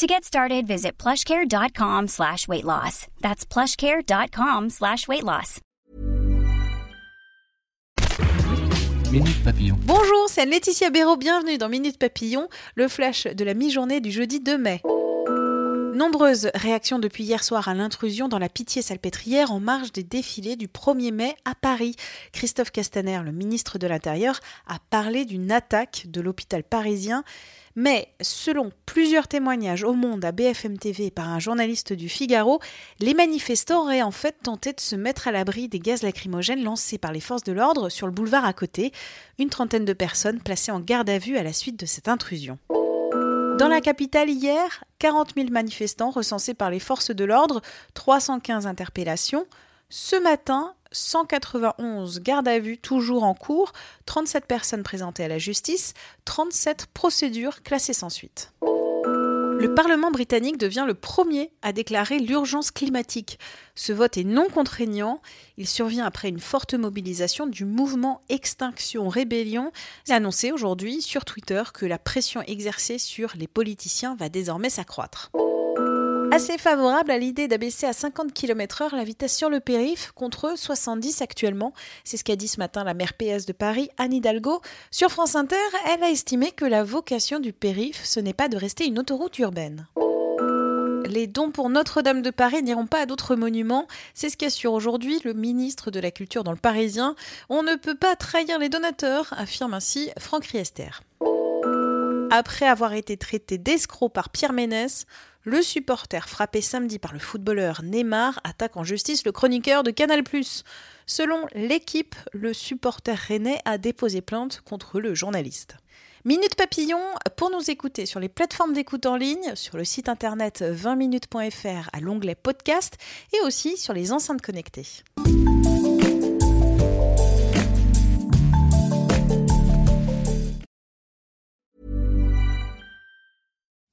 To get started, visit plushcare.com slash weight loss. That's plushcare.com slash weight loss. Minute Papillon. Bonjour, c'est Laetitia Béraud, bienvenue dans Minute Papillon, le flash de la mi-journée du jeudi 2 mai. Nombreuses réactions depuis hier soir à l'intrusion dans la Pitié-Salpêtrière en marge des défilés du 1er mai à Paris. Christophe Castaner, le ministre de l'Intérieur, a parlé d'une attaque de l'hôpital parisien. Mais selon plusieurs témoignages au Monde à BFM TV par un journaliste du Figaro, les manifestants auraient en fait tenté de se mettre à l'abri des gaz lacrymogènes lancés par les forces de l'ordre sur le boulevard à côté. Une trentaine de personnes placées en garde à vue à la suite de cette intrusion. Dans la capitale hier, 40 000 manifestants recensés par les forces de l'ordre, 315 interpellations. Ce matin, 191 gardes à vue toujours en cours, 37 personnes présentées à la justice, 37 procédures classées sans suite. Le Parlement britannique devient le premier à déclarer l'urgence climatique. Ce vote est non contraignant. Il survient après une forte mobilisation du mouvement Extinction Rébellion. Il a annoncé aujourd'hui sur Twitter que la pression exercée sur les politiciens va désormais s'accroître assez favorable à l'idée d'abaisser à 50 km/h la vitesse sur le périph contre 70 actuellement. C'est ce qu'a dit ce matin la maire PS de Paris, Anne Hidalgo. Sur France Inter, elle a estimé que la vocation du périph, ce n'est pas de rester une autoroute urbaine. Les dons pour Notre-Dame de Paris n'iront pas à d'autres monuments. C'est ce qu'assure aujourd'hui le ministre de la Culture dans le Parisien. On ne peut pas trahir les donateurs, affirme ainsi Franck Riester. Après avoir été traité d'escroc par Pierre Ménès, le supporter frappé samedi par le footballeur Neymar attaque en justice le chroniqueur de Canal+. Selon l'équipe, le supporter rennais a déposé plainte contre le journaliste. Minute Papillon, pour nous écouter sur les plateformes d'écoute en ligne, sur le site internet 20minutes.fr à l'onglet podcast et aussi sur les enceintes connectées.